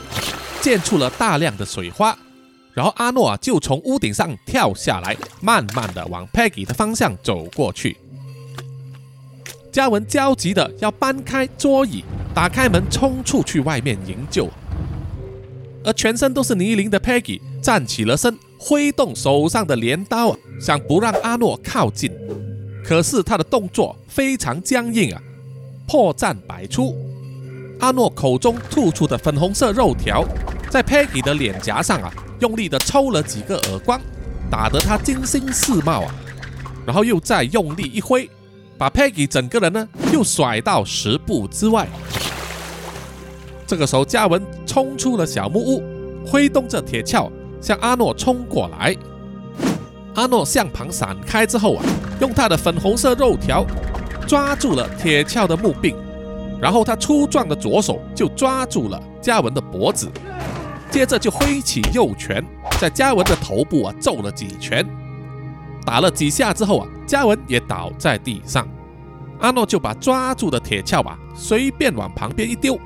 溅出了大量的水花。然后阿诺啊就从屋顶上跳下来，慢慢的往 Peggy 的方向走过去。嘉文焦急的要搬开桌椅，打开门冲出去外面营救，而全身都是泥泞的 Peggy 站起了身，挥动手上的镰刀啊，想不让阿诺靠近。可是他的动作非常僵硬啊，破绽百出。阿诺口中吐出的粉红色肉条，在 Peggy 的脸颊上啊，用力的抽了几个耳光，打得他惊心似貌啊，然后又再用力一挥。把 Peggy 整个人呢又甩到十步之外。这个时候，嘉文冲出了小木屋，挥动着铁锹向阿诺冲过来。阿诺向旁闪开之后啊，用他的粉红色肉条抓住了铁锹的木柄，然后他粗壮的左手就抓住了嘉文的脖子，接着就挥起右拳，在嘉文的头部啊揍了几拳。打了几下之后啊，嘉文也倒在地上。阿诺就把抓住的铁锹啊随便往旁边一丢，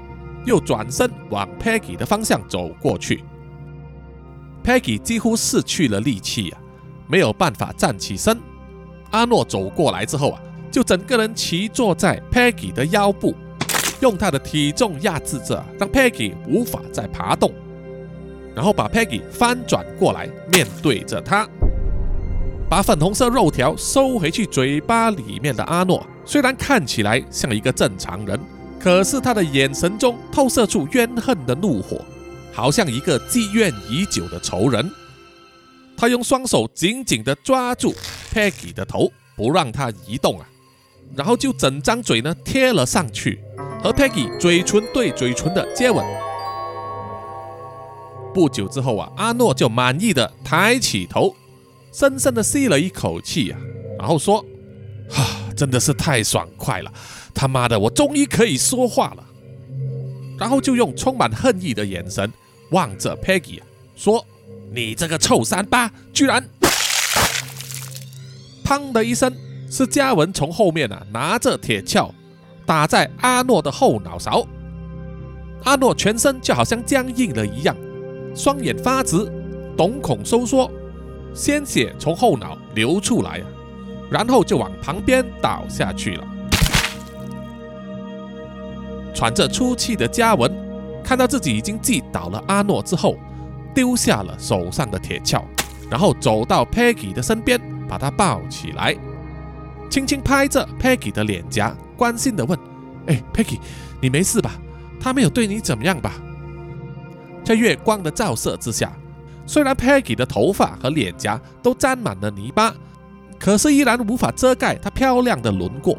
又转身往 Peggy 的方向走过去。Peggy 几乎失去了力气啊，没有办法站起身。阿诺走过来之后啊，就整个人骑坐在 Peggy 的腰部，用他的体重压制着，让 Peggy 无法再爬动。然后把 Peggy 翻转过来，面对着他，把粉红色肉条收回去嘴巴里面的阿诺，虽然看起来像一个正常人，可是他的眼神中透射出怨恨的怒火，好像一个积怨已久的仇人。他用双手紧紧地抓住 Peggy 的头，不让他移动啊，然后就整张嘴呢贴了上去，和 Peggy 嘴唇对嘴唇的接吻。不久之后啊，阿诺就满意的抬起头，深深的吸了一口气啊，然后说：“ 啊，真的是太爽快了！他妈的，我终于可以说话了。”然后就用充满恨意的眼神望着 Peggy 说：“你这个臭三八，居然！”砰的一声，是嘉文从后面啊拿着铁锹打在阿诺的后脑勺，阿诺全身就好像僵硬了一样。双眼发直，瞳孔收缩，鲜血从后脑流出来，然后就往旁边倒下去了。喘着粗气的嘉文看到自己已经击倒了阿诺之后，丢下了手上的铁锹，然后走到 Peggy 的身边，把她抱起来，轻轻拍着 Peggy 的脸颊，关心的问：“哎，Peggy，你没事吧？他没有对你怎么样吧？”在月光的照射之下，虽然 Peggy 的头发和脸颊都沾满了泥巴，可是依然无法遮盖她漂亮的轮廓。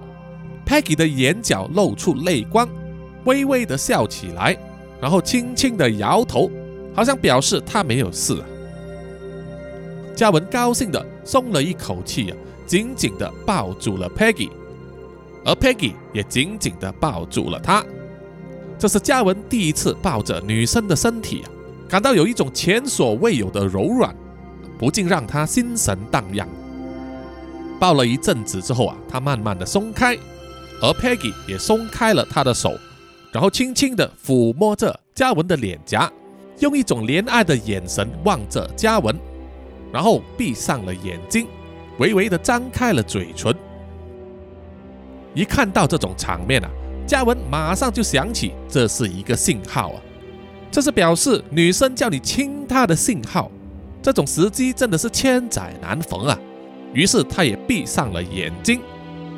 Peggy 的眼角露出泪光，微微的笑起来，然后轻轻的摇头，好像表示她没有事。嘉文高兴的松了一口气啊，紧紧的抱住了 Peggy，而 Peggy 也紧紧的抱住了他。这是嘉文第一次抱着女生的身体，感到有一种前所未有的柔软，不禁让他心神荡漾。抱了一阵子之后啊，他慢慢的松开，而 Peggy 也松开了他的手，然后轻轻的抚摸着嘉文的脸颊，用一种怜爱的眼神望着嘉文，然后闭上了眼睛，微微的张开了嘴唇。一看到这种场面啊！嘉文马上就想起，这是一个信号啊，这是表示女生叫你亲她的信号。这种时机真的是千载难逢啊！于是他也闭上了眼睛，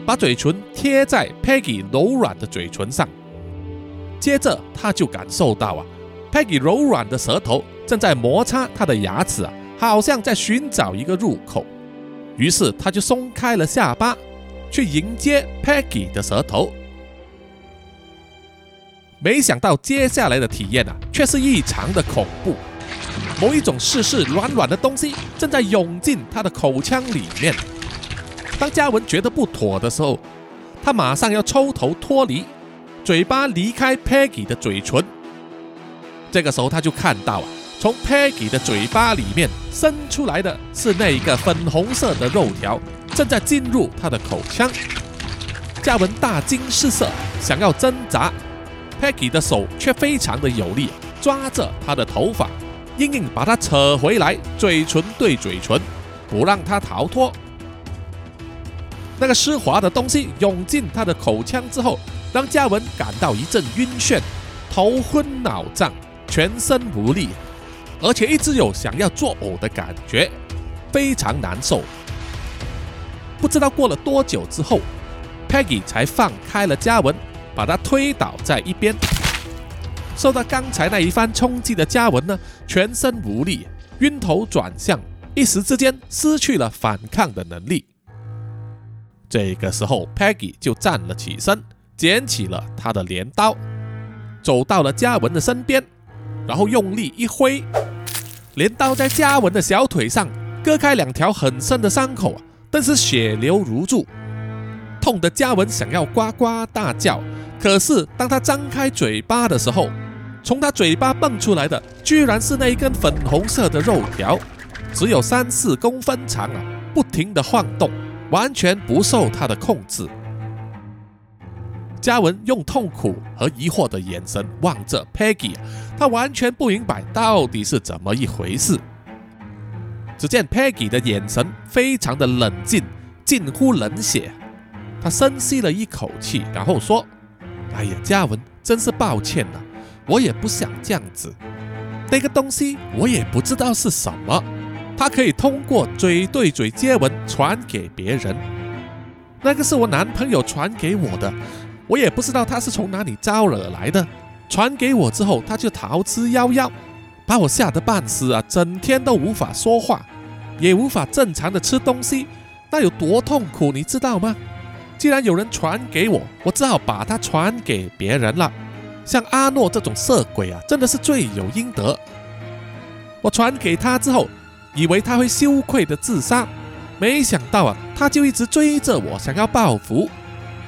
把嘴唇贴在 Peggy 柔软的嘴唇上。接着他就感受到啊，Peggy 柔软的舌头正在摩擦他的牙齿啊，好像在寻找一个入口。于是他就松开了下巴，去迎接 Peggy 的舌头。没想到接下来的体验啊，却是异常的恐怖。某一种湿湿软软的东西正在涌进他的口腔里面。当嘉文觉得不妥的时候，他马上要抽头脱离，嘴巴离开 Peggy 的嘴唇。这个时候他就看到啊，从 Peggy 的嘴巴里面伸出来的是那一个粉红色的肉条，正在进入他的口腔。嘉文大惊失色，想要挣扎。Peggy 的手却非常的有力，抓着他的头发，硬硬把他扯回来，嘴唇对嘴唇，不让他逃脱。那个湿滑的东西涌进他的口腔之后，让嘉文感到一阵晕眩，头昏脑胀，全身无力，而且一直有想要作呕的感觉，非常难受。不知道过了多久之后，Peggy 才放开了嘉文。把他推倒在一边，受到刚才那一番冲击的嘉文呢，全身无力，晕头转向，一时之间失去了反抗的能力。这个时候，Peggy 就站了起身，捡起了他的镰刀，走到了嘉文的身边，然后用力一挥，镰刀在嘉文的小腿上割开两条很深的伤口，但是血流如注，痛的嘉文想要呱呱大叫。可是，当他张开嘴巴的时候，从他嘴巴蹦出来的居然是那一根粉红色的肉条，只有三四公分长啊，不停的晃动，完全不受他的控制。嘉文用痛苦和疑惑的眼神望着 Peggy，他完全不明白到底是怎么一回事。只见 Peggy 的眼神非常的冷静，近乎冷血。他深吸了一口气，然后说：“哎呀，嘉文，真是抱歉了，我也不想这样子。那个东西我也不知道是什么，它可以通过嘴对嘴接吻传给别人。那个是我男朋友传给我的，我也不知道他是从哪里招惹来的。传给我之后，他就逃之夭夭，把我吓得半死啊，整天都无法说话，也无法正常的吃东西，那有多痛苦，你知道吗？”既然有人传给我，我只好把它传给别人了。像阿诺这种色鬼啊，真的是罪有应得。我传给他之后，以为他会羞愧的自杀，没想到啊，他就一直追着我，想要报复。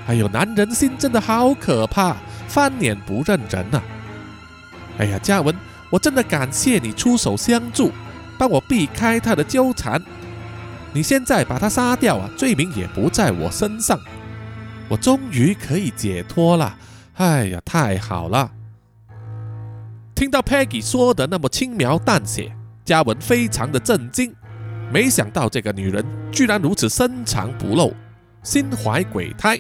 哎呦，男人心真的好可怕，翻脸不认人呐！哎呀，嘉文，我真的感谢你出手相助，帮我避开他的纠缠。你现在把他杀掉啊，罪名也不在我身上。我终于可以解脱了，哎呀，太好了！听到 Peggy 说的那么轻描淡写，嘉文非常的震惊，没想到这个女人居然如此深藏不露，心怀鬼胎。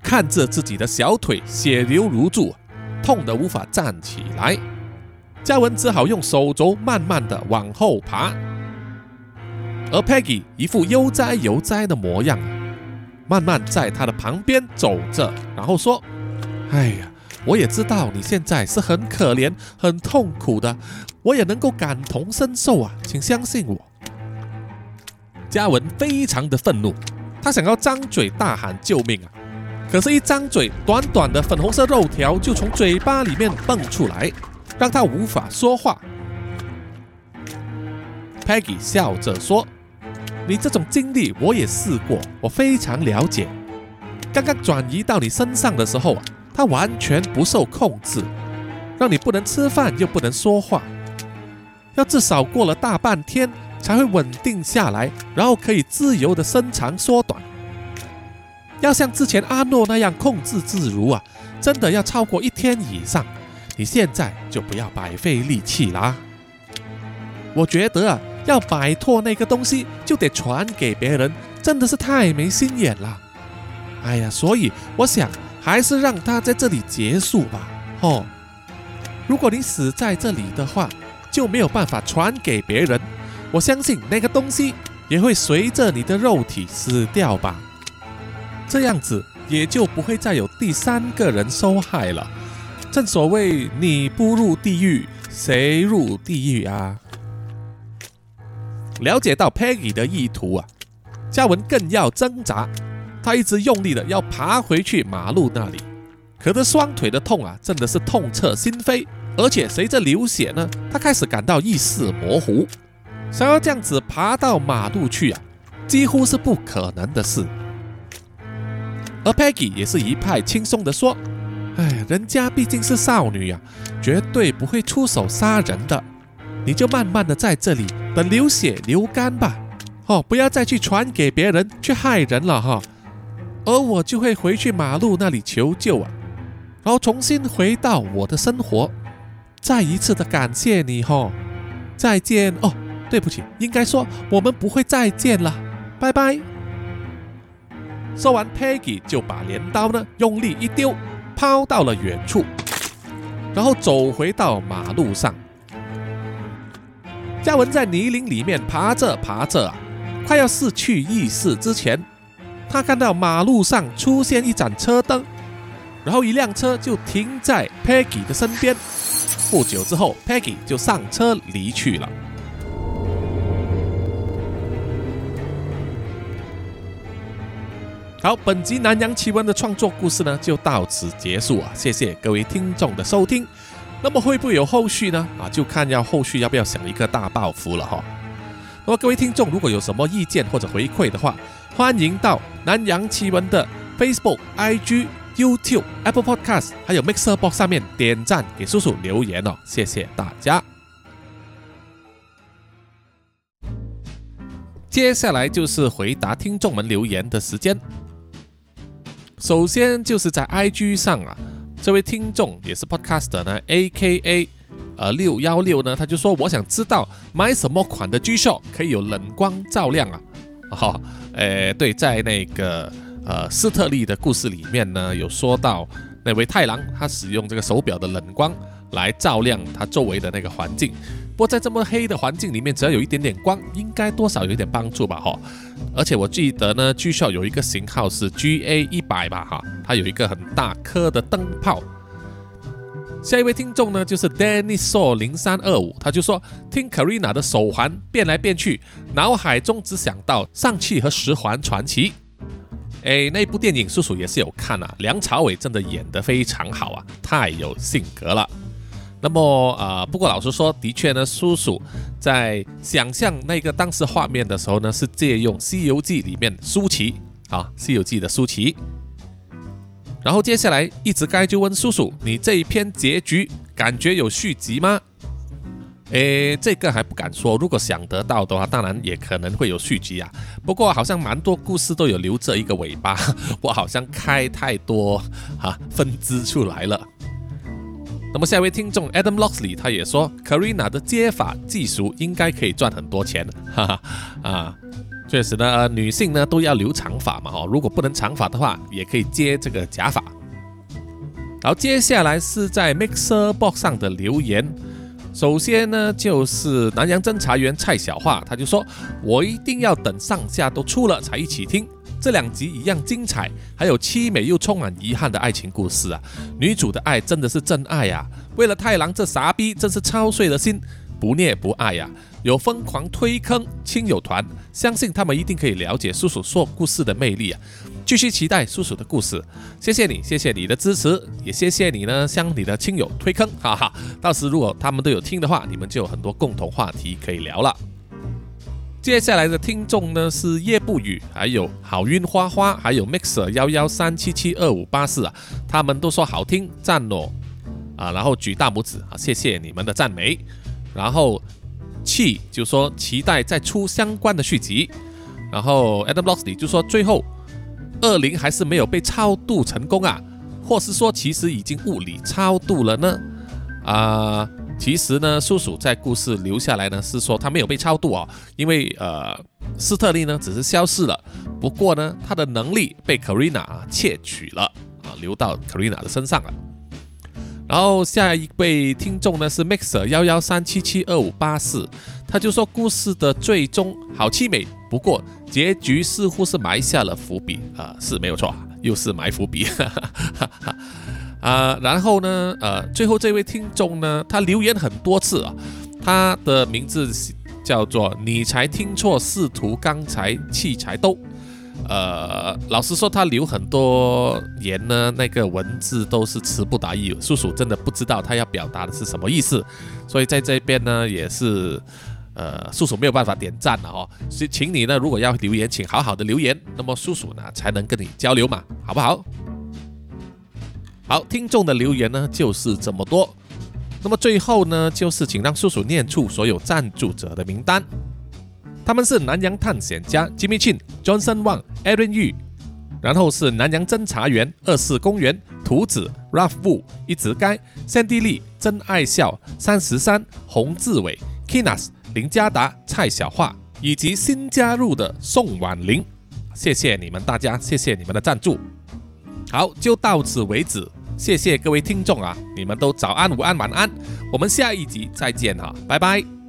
看着自己的小腿血流如注，痛得无法站起来，嘉文只好用手肘慢慢的往后爬，而 Peggy 一副悠哉悠哉的模样。慢慢在他的旁边走着，然后说：“哎呀，我也知道你现在是很可怜、很痛苦的，我也能够感同身受啊，请相信我。”嘉文非常的愤怒，他想要张嘴大喊救命啊，可是，一张嘴，短短的粉红色肉条就从嘴巴里面蹦出来，让他无法说话。Peggy 笑着说。你这种经历我也试过，我非常了解。刚刚转移到你身上的时候啊，它完全不受控制，让你不能吃饭又不能说话，要至少过了大半天才会稳定下来，然后可以自由的伸长缩短。要像之前阿诺那样控制自如啊，真的要超过一天以上。你现在就不要白费力气啦。我觉得。要摆脱那个东西，就得传给别人，真的是太没心眼了。哎呀，所以我想还是让他在这里结束吧。哦，如果你死在这里的话，就没有办法传给别人。我相信那个东西也会随着你的肉体死掉吧。这样子也就不会再有第三个人受害了。正所谓，你不入地狱，谁入地狱啊？了解到 Peggy 的意图啊，嘉文更要挣扎，他一直用力的要爬回去马路那里，可这双腿的痛啊，真的是痛彻心扉，而且随着流血呢，他开始感到意识模糊，想要这样子爬到马路去啊，几乎是不可能的事。而 Peggy 也是一派轻松的说：“哎，人家毕竟是少女呀，绝对不会出手杀人的。”你就慢慢的在这里等流血流干吧，哦，不要再去传给别人去害人了哈。而我就会回去马路那里求救啊，然后重新回到我的生活。再一次的感谢你哈，再见哦，对不起，应该说我们不会再见了，拜拜。说完，Peggy 就把镰刀呢用力一丢，抛到了远处，然后走回到马路上。嘉文在泥泞里面爬着爬着啊，快要失去意识之前，他看到马路上出现一盏车灯，然后一辆车就停在 Peggy 的身边。不久之后，Peggy 就上车离去了。好，本集南洋奇闻的创作故事呢，就到此结束啊！谢谢各位听众的收听。那么会不会有后续呢？啊，就看要后续要不要想一个大报复了哈。那么各位听众，如果有什么意见或者回馈的话，欢迎到南洋奇闻的 Facebook、IG、YouTube、Apple Podcast 还有 Mixer Box 上面点赞给叔叔留言哦，谢谢大家。接下来就是回答听众们留言的时间。首先就是在 IG 上啊。这位听众也是 Podcaster 呢，A K A，呃六幺六呢，他就说我想知道买什么款的 G Shock 可以有冷光照亮啊？哈，诶，对，在那个呃斯特利的故事里面呢，有说到那位太郎他使用这个手表的冷光来照亮他周围的那个环境。不过在这么黑的环境里面，只要有一点点光，应该多少有一点帮助吧？哈，而且我记得呢，G Shock 有一个型号是 GA 一百吧？哈，它有一个很大颗的灯泡。下一位听众呢，就是 Danny Saw 零三二五，他就说听 Karina 的手环变来变去，脑海中只想到上汽和十环传奇。哎，那部电影叔叔也是有看啊，梁朝伟真的演得非常好啊，太有性格了。那么啊，不过老实说，的确呢，叔叔在想象那个当时画面的时候呢，是借用《西游记》里面舒淇啊，《西游记》的舒淇。然后接下来，一直该就问叔叔：“你这一篇结局感觉有续集吗？”诶，这个还不敢说。如果想得到的话，当然也可能会有续集啊。不过好像蛮多故事都有留着一个尾巴，我好像开太多哈分支出来了。那么下一位听众 Adam Loxley 他也说，Karina 的接法技术应该可以赚很多钱，哈哈啊。确实呢，女性呢都要留长发嘛，哈，如果不能长发的话，也可以接这个假发。好，接下来是在 Mixer Box 上的留言。首先呢，就是南洋侦查员蔡小桦，他就说：“我一定要等上下都出了才一起听，这两集一样精彩，还有凄美又充满遗憾的爱情故事啊！女主的爱真的是真爱呀，为了太郎这傻逼，真是操碎了心。”不虐不爱呀，有疯狂推坑亲友团，相信他们一定可以了解叔叔说故事的魅力啊！继续期待叔叔的故事，谢谢你，谢谢你的支持，也谢谢你呢，向你的亲友推坑，哈哈！到时如果他们都有听的话，你们就有很多共同话题可以聊了。接下来的听众呢是叶不语，还有好运花花，还有 mixer 幺幺三七七二五八四啊，他们都说好听，赞哦啊，然后举大拇指啊，谢谢你们的赞美。然后，气就说期待再出相关的续集。然后 Adam Loxley 就说最后二零还是没有被超度成功啊，或是说其实已经物理超度了呢？啊，其实呢，叔叔在故事留下来呢是说他没有被超度啊，因为呃，斯特利呢只是消失了，不过呢他的能力被 Karina 窃取了啊，留到 Karina 的身上了。然后下一位听众呢是 Mixer 幺幺三七七二五八四，他就说故事的最终好凄美，不过结局似乎是埋下了伏笔啊，是没有错，又是埋伏笔，哈哈哈哈啊，然后呢，呃，最后这位听众呢，他留言很多次啊，他的名字叫做你才听错，试图刚才器材都。呃，老实说，他留很多言呢，那个文字都是词不达意，叔叔真的不知道他要表达的是什么意思，所以在这边呢，也是呃，叔叔没有办法点赞了哦，所以请你呢，如果要留言，请好好的留言，那么叔叔呢才能跟你交流嘛，好不好？好，听众的留言呢就是这么多，那么最后呢，就是请让叔叔念出所有赞助者的名单。他们是南洋探险家 Jimmy Chin、Johnson Wang、Aaron Yu，然后是南洋侦查员二世公园图子 Ralph Wu、一直该 Sandy Lee、真爱笑三十三、洪志伟 Kinas、林家达、蔡小桦，以及新加入的宋婉玲。谢谢你们大家，谢谢你们的赞助。好，就到此为止。谢谢各位听众啊，你们都早安、午安、晚安。我们下一集再见哈，拜拜。